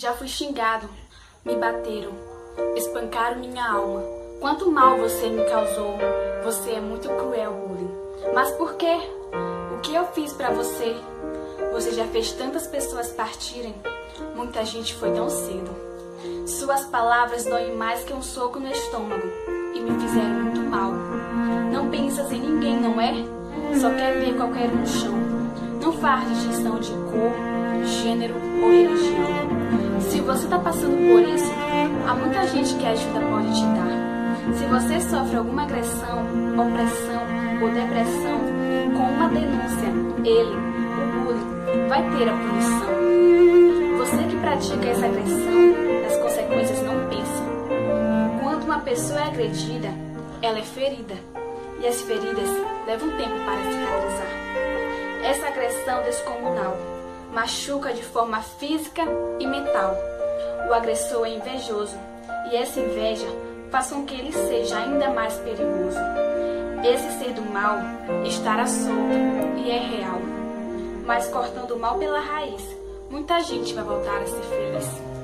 Já fui xingado, me bateram, espancaram minha alma. Quanto mal você me causou, você é muito cruel, bullying. Mas por quê? O que eu fiz para você? Você já fez tantas pessoas partirem. Muita gente foi tão cedo. Suas palavras doem mais que um soco no estômago e me fizeram muito mal. Não pensas em ninguém, não é? Só quer ver qualquer um no chão. Não faz distinção de cor, gênero está passando por isso, há muita gente que ajuda pode te dar. Se você sofre alguma agressão, opressão ou depressão, com uma denúncia, ele, o bullying, vai ter a punição. Você que pratica essa agressão, as consequências não pensa. Quando uma pessoa é agredida, ela é ferida. E as feridas levam tempo para cicatrizar. Essa agressão descomunal machuca de forma física e mental. O agressor é invejoso e essa inveja faz com que ele seja ainda mais perigoso. Esse ser do mal estará solto e é real, mas cortando o mal pela raiz, muita gente vai voltar a ser feliz.